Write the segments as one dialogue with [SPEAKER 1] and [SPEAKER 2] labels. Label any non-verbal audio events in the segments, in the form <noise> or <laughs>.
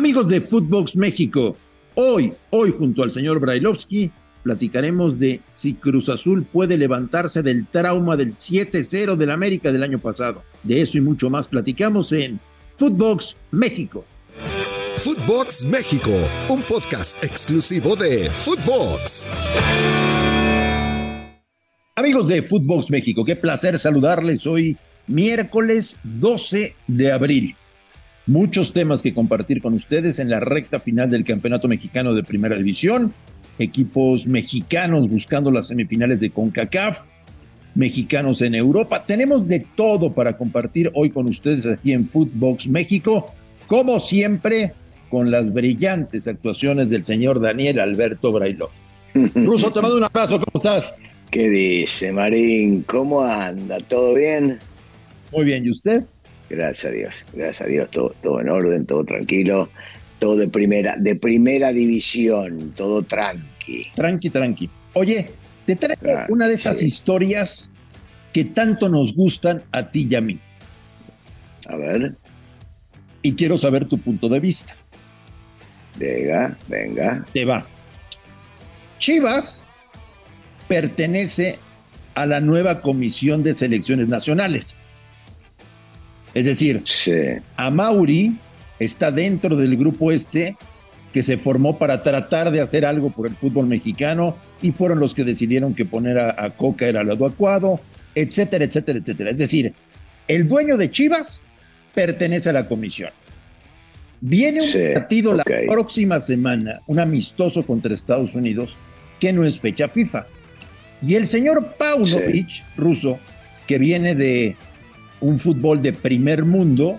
[SPEAKER 1] Amigos de Footbox México, hoy, hoy junto al señor Brailovsky, platicaremos de si Cruz Azul puede levantarse del trauma del 7-0 del América del año pasado. De eso y mucho más platicamos en Footbox México.
[SPEAKER 2] Footbox México, un podcast exclusivo de Footbox.
[SPEAKER 1] Amigos de Footbox México, qué placer saludarles hoy miércoles 12 de abril. Muchos temas que compartir con ustedes en la recta final del Campeonato Mexicano de Primera División. Equipos mexicanos buscando las semifinales de CONCACAF, mexicanos en Europa. Tenemos de todo para compartir hoy con ustedes aquí en Footbox México, como siempre, con las brillantes actuaciones del señor Daniel Alberto Brailov. <laughs> Ruso, te mando un abrazo, ¿cómo estás?
[SPEAKER 3] ¿Qué dice, Marín? ¿Cómo anda? ¿Todo bien?
[SPEAKER 1] Muy bien, ¿y usted?
[SPEAKER 3] Gracias a Dios, gracias a Dios, todo, todo en orden, todo tranquilo, todo de primera, de primera división, todo tranqui.
[SPEAKER 1] Tranqui, tranqui. Oye, te traigo una de esas historias que tanto nos gustan a ti y a mí.
[SPEAKER 3] A ver.
[SPEAKER 1] Y quiero saber tu punto de vista.
[SPEAKER 3] Venga, venga.
[SPEAKER 1] Te va. Chivas pertenece a la nueva Comisión de Selecciones Nacionales. Es decir, a Mauri está dentro del grupo este que se formó para tratar de hacer algo por el fútbol mexicano y fueron los que decidieron que poner a, Coca era lo adecuado, etcétera, etcétera, etcétera. Es decir, el dueño de Chivas pertenece a la comisión. Viene un partido la próxima semana, un amistoso contra Estados Unidos, que no es fecha FIFA. Y el señor Paunovic, ruso, que viene de un fútbol de primer mundo,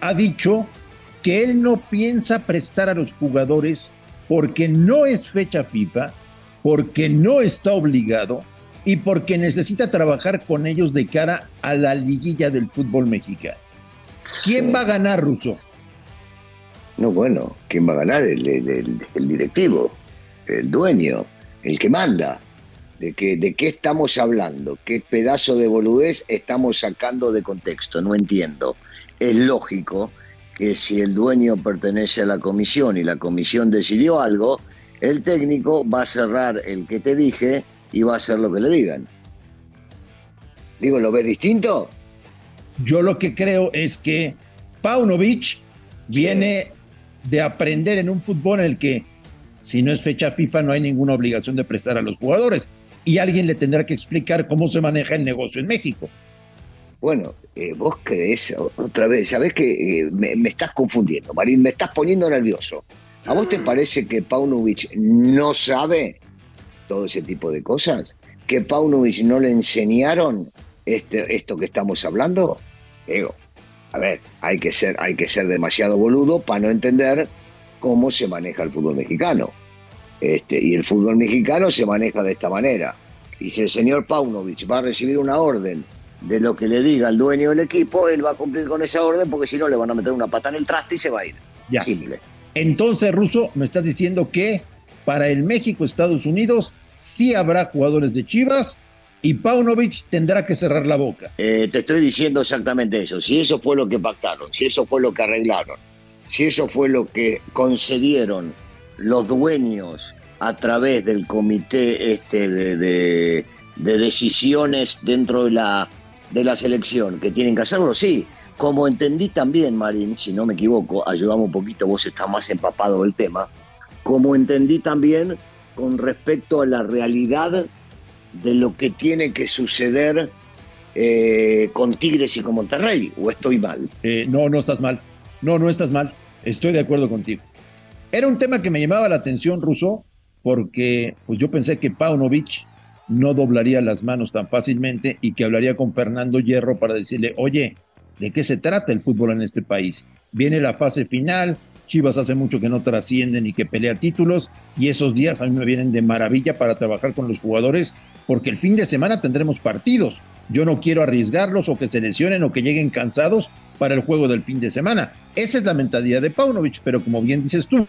[SPEAKER 1] ha dicho que él no piensa prestar a los jugadores porque no es fecha FIFA, porque no está obligado y porque necesita trabajar con ellos de cara a la liguilla del fútbol mexicano. ¿Quién va a ganar, Russo?
[SPEAKER 3] No, bueno, ¿quién va a ganar? el directivo, el dueño, el que manda. ¿De qué, ¿De qué estamos hablando? ¿Qué pedazo de boludez estamos sacando de contexto? No entiendo. Es lógico que si el dueño pertenece a la comisión y la comisión decidió algo, el técnico va a cerrar el que te dije y va a hacer lo que le digan. Digo, ¿lo ves distinto?
[SPEAKER 1] Yo lo que creo es que Paunovic viene de aprender en un fútbol en el que si no es fecha FIFA no hay ninguna obligación de prestar a los jugadores y alguien le tendrá que explicar cómo se maneja el negocio en México.
[SPEAKER 3] Bueno, eh, vos crees, otra vez, sabés que eh, me, estás confundiendo, Marín, me estás poniendo nervioso. ¿A vos te parece que Paunovic no sabe todo ese tipo de cosas? ¿Que Paunovic no le enseñaron este, esto que estamos hablando? Digo, a ver, hay que, ser, hay que ser demasiado boludo para no entender cómo se maneja el fútbol mexicano. Este, y el fútbol mexicano se maneja de esta manera. Y si el señor Paunovic va a recibir una orden de lo que le diga el dueño del equipo, él va a cumplir con esa orden porque si no le van a meter una pata en el traste y se va a ir.
[SPEAKER 1] Ya. Simple. Entonces, Russo, me estás diciendo que para el México-Estados Unidos sí habrá jugadores de Chivas y Paunovic tendrá que cerrar la boca.
[SPEAKER 3] Eh, te estoy diciendo exactamente eso. Si eso fue lo que pactaron, si eso fue lo que arreglaron, si eso fue lo que concedieron los dueños a través del comité este de, decisiones dentro de la, de la selección que tienen que hacerlo, sí. Como entendí también, Marín, si no me equivoco, ayudamos un poquito, vos estás más empapado del tema, como entendí también con respecto a la realidad de lo que tiene que suceder eh, con Tigres y con Monterrey, o estoy mal.
[SPEAKER 1] Eh, no, no estás mal. No, no estás mal. Estoy de acuerdo contigo. Era un tema que me llamaba la atención, Russo, porque pues yo pensé que Paunovic no doblaría las manos tan fácilmente y que hablaría con Fernando Hierro para decirle, oye, ¿de qué se trata el fútbol en este país? Viene la fase final, Chivas hace mucho que no trascienden y que pelea títulos y esos días a mí me vienen de maravilla para trabajar con los jugadores porque el fin de semana tendremos partidos. Yo no quiero arriesgarlos o que se lesionen o que lleguen cansados para el juego del fin de semana. Esa es la mentalidad de Paunovic, pero como bien dices tú,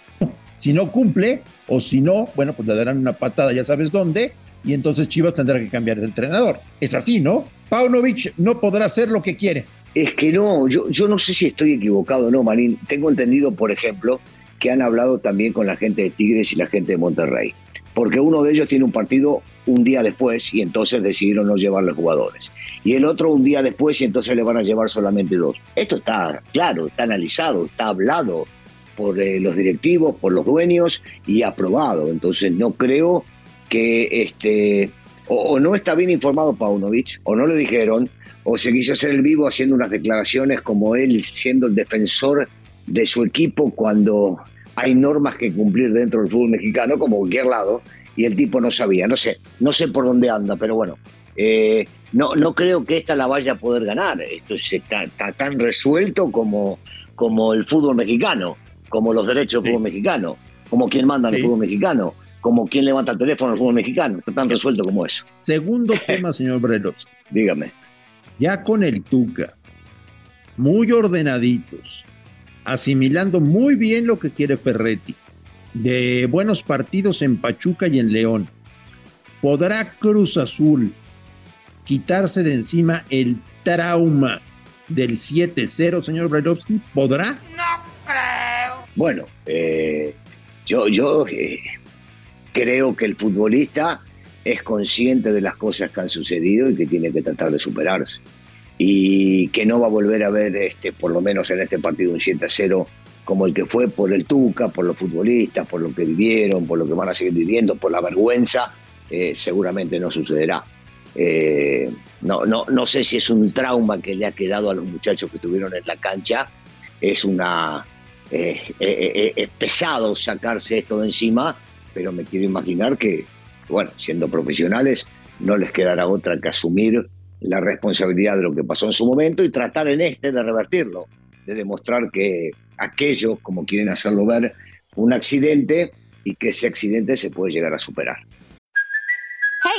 [SPEAKER 1] si no cumple o si no, bueno, pues le darán una patada, ya sabes dónde, y entonces Chivas tendrá que cambiar de entrenador. Es así, ¿no? Paunovic no podrá hacer lo que quiere.
[SPEAKER 3] Es que no, yo, yo no sé si estoy equivocado o no, Marín. Tengo entendido, por ejemplo, que han hablado también con la gente de Tigres y la gente de Monterrey. Porque uno de ellos tiene un partido un día después y entonces decidieron no llevarle jugadores. Y el otro un día después y entonces le van a llevar solamente dos. Esto está claro, está analizado, está hablado por eh, los directivos, por los dueños y aprobado. Entonces no creo que este, o, no está bien informado Paunovic, o no le dijeron, o se quiso hacer el vivo haciendo unas declaraciones como él siendo el defensor de su equipo cuando hay normas que cumplir dentro del fútbol mexicano, como cualquier lado, y el tipo no sabía. No sé, no sé por dónde anda, pero bueno, eh, no, no creo que esta la vaya a poder ganar. Esto está, tan resuelto como, como el fútbol mexicano, como los derechos del fútbol mexicano, como quien manda en el fútbol mexicano como quien levanta el teléfono al fútbol mexicano. Está tan resuelto como eso.
[SPEAKER 1] Segundo <laughs> tema, señor Brelos.
[SPEAKER 3] Dígame.
[SPEAKER 1] Ya con el Tuca, muy ordenaditos, asimilando muy bien lo que quiere Ferretti, de buenos partidos en Pachuca y en León. ¿Podrá Cruz Azul quitarse de encima el trauma del 7-0, señor Brelovsky? ¿Podrá?
[SPEAKER 3] No creo. Bueno, eh, yo, yo eh, creo que el futbolista es consciente de las cosas que han sucedido y que tiene que tratar de superarse. Y que no va a volver a ver, este, por lo menos en este partido, un 7 a 0 como el que fue por el Tuca, por los futbolistas, por lo que vivieron, por lo que van a seguir viviendo, por la vergüenza, eh, seguramente no sucederá. Eh, no, no, no sé si es un trauma que le ha quedado a los muchachos que estuvieron en la cancha, es una eh, es pesado sacarse esto de encima, pero me quiero imaginar que, bueno, siendo profesionales, no les quedará otra que asumir la responsabilidad de lo que pasó en su momento y tratar en este de revertirlo, de demostrar que aquello, como quieren hacerlo ver, un accidente y que ese accidente se puede llegar a superar.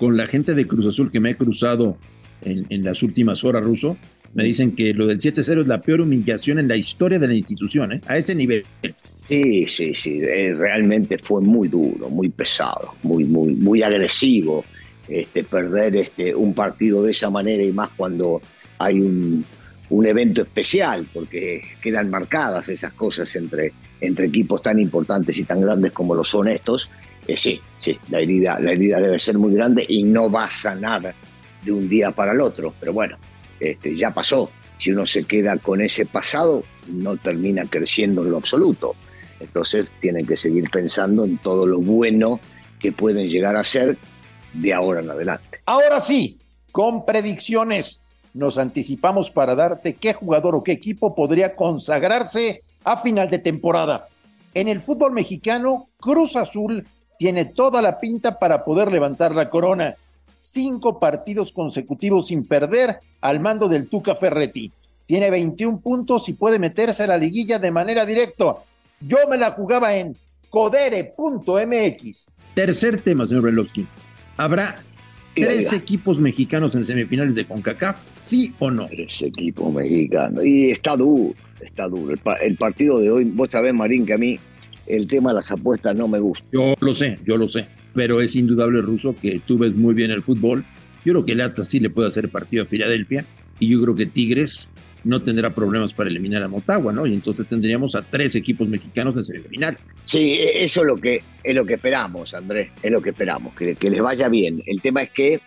[SPEAKER 1] Con la gente de Cruz Azul que me he cruzado en, las últimas horas, Ruso, me dicen que lo del 7-0 es la peor humillación en la historia de la institución, ¿eh? a ese nivel.
[SPEAKER 3] Sí, sí, sí, eh, realmente fue muy duro, muy pesado, muy, muy, muy agresivo este, perder este, un partido de esa manera y más cuando hay un, evento especial, porque quedan marcadas esas cosas entre, entre equipos tan importantes y tan grandes como lo son estos sí, sí, la herida, la herida debe ser muy grande y no va a sanar de un día para el otro. Pero bueno, este, ya pasó. Si uno se queda con ese pasado, no termina creciendo en lo absoluto. Entonces tienen que seguir pensando en todo lo bueno que pueden llegar a ser de ahora en adelante.
[SPEAKER 1] Ahora sí, con predicciones, nos anticipamos para darte qué jugador o qué equipo podría consagrarse a final de temporada. En el fútbol mexicano, Cruz Azul tiene toda la pinta para poder levantar la corona. Cinco partidos consecutivos sin perder al mando del Tuca Ferretti. Tiene 21 puntos y puede meterse a la liguilla de manera directa. Yo me la jugaba en codere.mx. Tercer tema, señor Belowski. ¿Habrá tres equipos mexicanos en semifinales de CONCACAF? ¿Sí o no?
[SPEAKER 3] Tres equipos mexicanos. Y está duro, está duro. El, el partido de hoy, vos sabés, Marín, que a mí el tema de las apuestas no me gusta.
[SPEAKER 1] Yo lo sé, yo lo sé, pero es indudable, Ruso, que tú ves muy bien el fútbol. Yo creo que el Atlas sí le puede hacer partido a Filadelfia y yo creo que Tigres no tendrá problemas para eliminar a Motagua, ¿no? Y entonces tendríamos a tres equipos mexicanos en semifinal.
[SPEAKER 3] Sí, e, eso es lo que, es lo que esperamos, Andrés, es lo que esperamos, que, que les vaya bien. El tema es que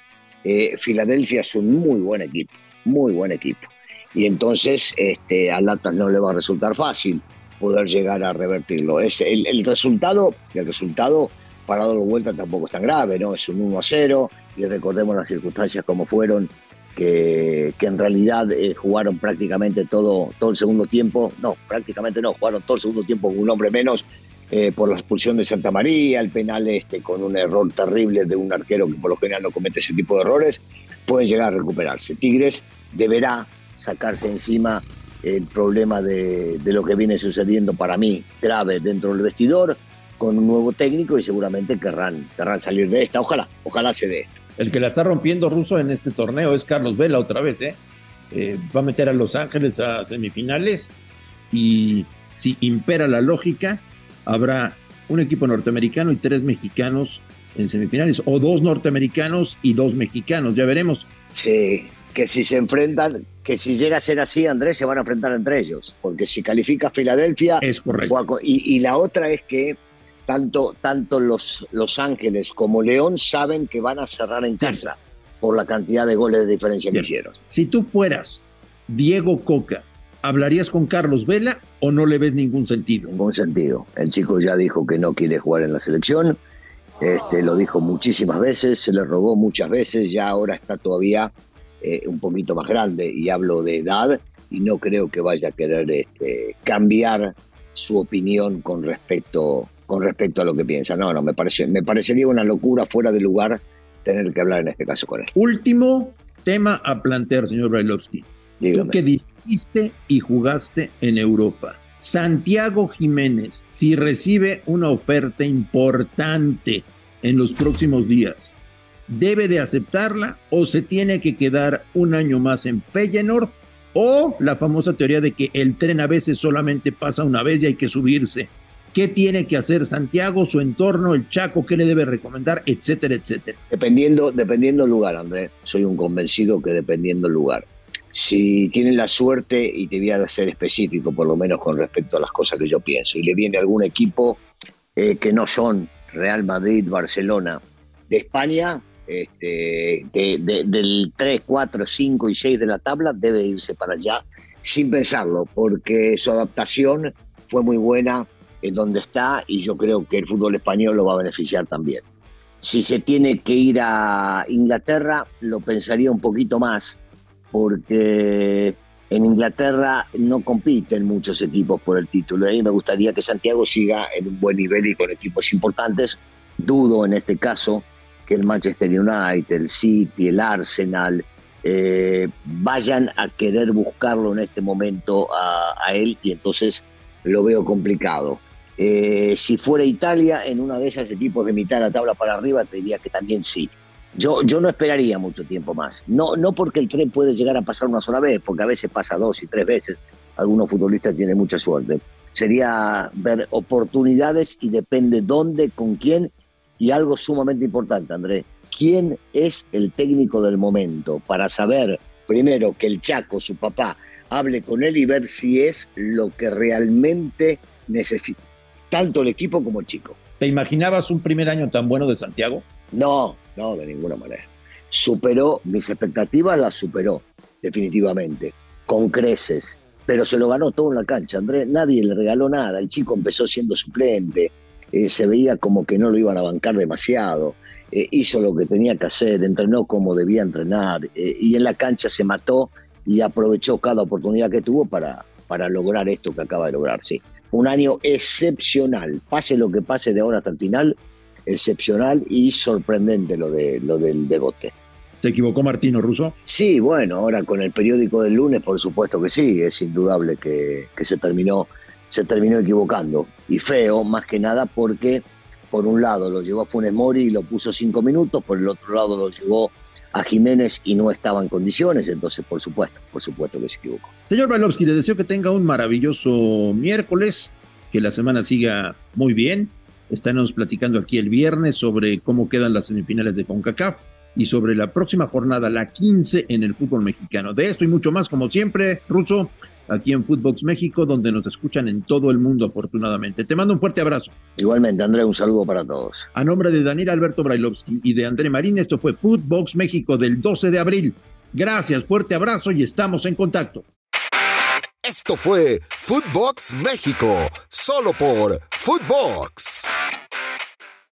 [SPEAKER 3] eh, Filadelfia es un muy buen equipo, muy buen equipo. Y entonces este, al Atlas no le va a resultar fácil poder llegar a revertirlo. Es el, el resultado, el resultado para darlo vuelta tampoco es tan grave, ¿no? Es un 1 a 0 y recordemos las circunstancias como fueron, que, que en realidad eh, jugaron prácticamente todo, todo el segundo tiempo, no, prácticamente no, jugaron todo el segundo tiempo con un hombre menos eh, por la expulsión de Santa María, el penal este con un error terrible de un arquero que por lo general no comete ese tipo de errores, pueden llegar a recuperarse. Tigres deberá sacarse encima el problema de, de, lo que viene sucediendo para mí grave dentro del vestidor con un nuevo técnico y seguramente querrán, querrán salir de esta. Ojalá, ojalá se dé.
[SPEAKER 1] El que la está rompiendo ruso en este torneo es Carlos Vela otra vez, ¿eh? ¿eh? va a meter a Los Ángeles a semifinales y si impera la lógica, habrá un equipo norteamericano y tres mexicanos en semifinales, o dos norteamericanos y dos mexicanos, ya veremos.
[SPEAKER 3] Sí, que si se enfrentan, que si llega a ser así, Andrés, se van a enfrentar entre ellos, porque si califica Filadelfia...
[SPEAKER 1] Es correcto.
[SPEAKER 3] Y, la otra es que tanto, tanto los, los Ángeles como León saben que van a cerrar en casa por la cantidad de goles de diferencia que hicieron.
[SPEAKER 1] Si tú fueras Diego Coca, ¿hablarías con Carlos Vela o no le ves ningún sentido?
[SPEAKER 3] Ningún sentido. El chico ya dijo que no quiere jugar en la selección. Este, lo dijo muchísimas veces, se le robó muchas veces, ya ahora está todavía eh, un poquito más grande y hablo de edad y no creo que vaya a querer este, cambiar su opinión con respecto, con respecto a lo que piensa. No, no, me, parece, me parecería una locura fuera de lugar tener que hablar en este caso con él.
[SPEAKER 1] Último tema a plantear, señor Brailovsky. Tú que dirigiste y jugaste en Europa. Santiago Jiménez, si recibe una oferta importante en los próximos días, ¿debe de aceptarla o se tiene que quedar un año más en Feyenoord? O la famosa teoría de que el tren a veces solamente pasa una vez y hay que subirse. ¿Qué tiene que hacer Santiago, su entorno, el Chaco, qué le debe recomendar, etcétera, etcétera?
[SPEAKER 3] Dependiendo, dependiendo el lugar, Andrés. Soy un convencido que dependiendo el lugar. Si tienen la suerte, y te voy a ser específico por lo menos con respecto a las cosas que yo pienso, y le viene algún equipo eh, que no son Real Madrid, Barcelona, de España, este, del 3, 4, 5 y 6 de la tabla, debe irse para allá sin pensarlo, porque su adaptación fue muy buena en donde está y yo creo que el fútbol español lo va a beneficiar también. Si se tiene que ir a Inglaterra, lo pensaría un poquito más, porque en Inglaterra no compiten muchos equipos por el título. Y me gustaría que Santiago siga en un buen nivel y con equipos importantes. Dudo en este caso que el Manchester United, el City, el Arsenal eh, vayan a querer buscarlo en este momento a, él y entonces lo veo complicado. Eh, si fuera Italia, en una de esas equipos de mitad de la tabla para arriba, te diría que también sí. Yo, yo no esperaría mucho tiempo más. No, no porque el tren puede llegar a pasar una sola vez, porque a veces pasa dos y tres veces. Algunos futbolistas tienen mucha suerte. Sería ver oportunidades y depende dónde, con quién y algo sumamente importante, Andrés, ¿quién es el técnico del momento? Para saber, primero, que el Chaco, su papá, hable con él y ver si es lo que realmente necesita, tanto el equipo como el chico.
[SPEAKER 1] ¿Te imaginabas un primer año tan bueno de Santiago?
[SPEAKER 3] No, no, de ninguna manera. Superó, mis expectativas las superó, definitivamente, con creces, pero se lo ganó todo en la cancha, Andrés. Nadie le regaló nada. El chico empezó siendo suplente, eh, se veía como que no lo iban a bancar demasiado. Eh, hizo lo que tenía que hacer, entrenó como debía entrenar eh, y en la cancha se mató y aprovechó cada oportunidad que tuvo para, para lograr esto que acaba de lograr. Sí, un año excepcional, pase lo que pase de ahora hasta el final, excepcional y sorprendente lo, de, lo del degote.
[SPEAKER 1] ¿Se equivocó Martino Russo?
[SPEAKER 3] Sí, bueno, ahora con el periódico del lunes, por supuesto que sí, es indudable que, que se terminó se terminó equivocando. Y feo, más que nada, porque por un lado lo llevó a Funes Mori y lo puso cinco minutos, por el otro lado lo llevó a Jiménez y no estaba en condiciones, entonces por supuesto, por supuesto que se equivocó.
[SPEAKER 1] Señor Balovsky, le deseo que tenga un maravilloso miércoles, que la semana siga muy bien. Estaremos platicando aquí el viernes sobre cómo quedan las semifinales de CONCACAF y sobre la próxima jornada, la 15 en el fútbol mexicano. De esto y mucho más, como siempre, Ruso, aquí en Footbox México, donde nos escuchan en todo el mundo, afortunadamente. Te mando un fuerte abrazo.
[SPEAKER 3] Igualmente, André, un saludo para todos.
[SPEAKER 1] A nombre de Daniel Alberto Brailovsky y de André Marín, esto fue Footbox México del 12 de abril. Gracias, fuerte abrazo y estamos en contacto.
[SPEAKER 2] Esto fue Footbox México, solo por Footbox.